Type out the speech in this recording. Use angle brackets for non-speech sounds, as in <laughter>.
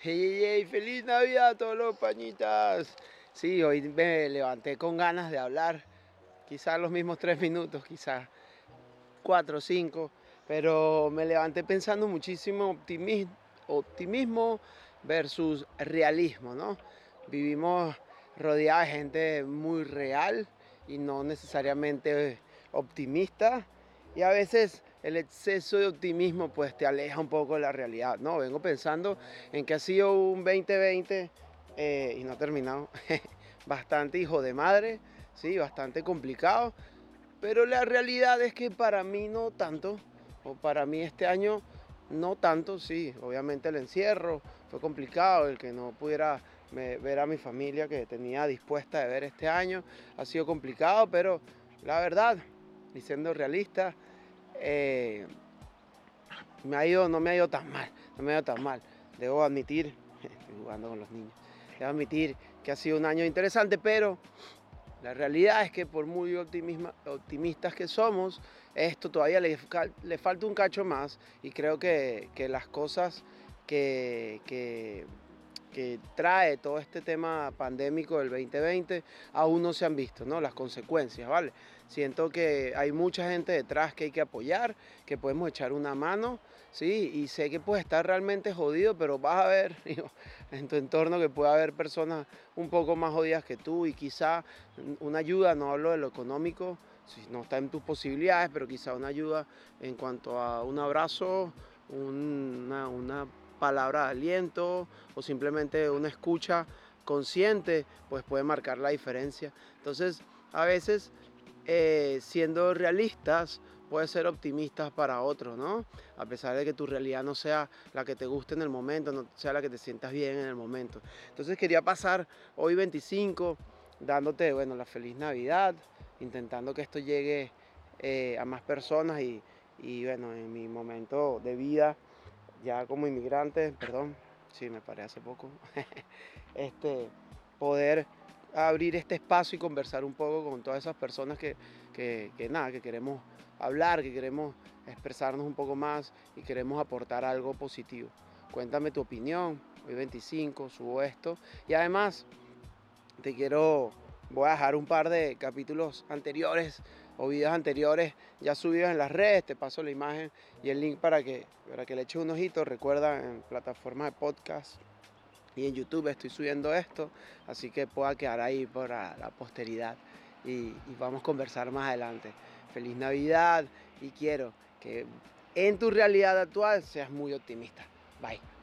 Hey, hey, feliz Navidad a todos los pañitas. Sí, hoy me levanté con ganas de hablar, quizás los mismos tres minutos, quizás cuatro o cinco, pero me levanté pensando muchísimo optimismo, optimismo versus realismo, ¿no? Vivimos rodeados de gente muy real y no necesariamente optimista y a veces el exceso de optimismo pues te aleja un poco de la realidad, ¿no? Vengo pensando en que ha sido un 2020 eh, y no ha terminado, <laughs> bastante hijo de madre, sí, bastante complicado, pero la realidad es que para mí no tanto, o para mí este año no tanto, sí, obviamente el encierro fue complicado, el que no pudiera ver a mi familia que tenía dispuesta de ver este año ha sido complicado, pero la verdad, y siendo realista, eh, me ha ido, no me ha ido tan mal, no me ha ido tan mal. Debo admitir, <laughs> estoy jugando con los niños, debo admitir que ha sido un año interesante, pero la realidad es que por muy optimistas que somos, esto todavía le, falta un cacho más y creo que, que las cosas que que trae todo este tema pandémico del 2020 aún no se han visto, ¿no? Las consecuencias, ¿vale? Siento que hay mucha gente detrás que hay que apoyar, que podemos echar una mano, ¿sí? Y sé que puede estar realmente jodido, pero vas a ver <laughs> en tu entorno que puede haber personas un poco más jodidas que tú y quizá una ayuda, no hablo de lo económico, si no está en tus posibilidades, pero quizá una ayuda en cuanto a un abrazo, una, una palabra de aliento o simplemente una escucha consciente, pues puede marcar la diferencia. Entonces, a veces, eh, siendo realistas, puede ser optimistas para otros, ¿no? A pesar de que tu realidad no sea la que te guste en el momento, no sea la que te sientas bien en el momento. Entonces quería pasar hoy 25 dándote, bueno, la feliz Navidad, intentando que esto llegue eh, a más personas y, y, bueno, en mi momento de vida ya como inmigrante, perdón, sí, me paré hace poco, <laughs> este, poder abrir este espacio y conversar un poco con todas esas personas que, que, nada, que queremos hablar, que queremos expresarnos un poco más y queremos aportar algo positivo. Cuéntame tu opinión, hoy 25, subo esto y además te quiero, voy a dejar un par de capítulos anteriores o videos anteriores ya subidos en las redes, te paso la imagen y el link para que, para que le eches un ojito. Recuerda en plataformas de podcast y en YouTube estoy subiendo esto, así que pueda quedar ahí para la posteridad y, y vamos a conversar más adelante. Feliz Navidad y quiero que en tu realidad actual seas muy optimista. Bye.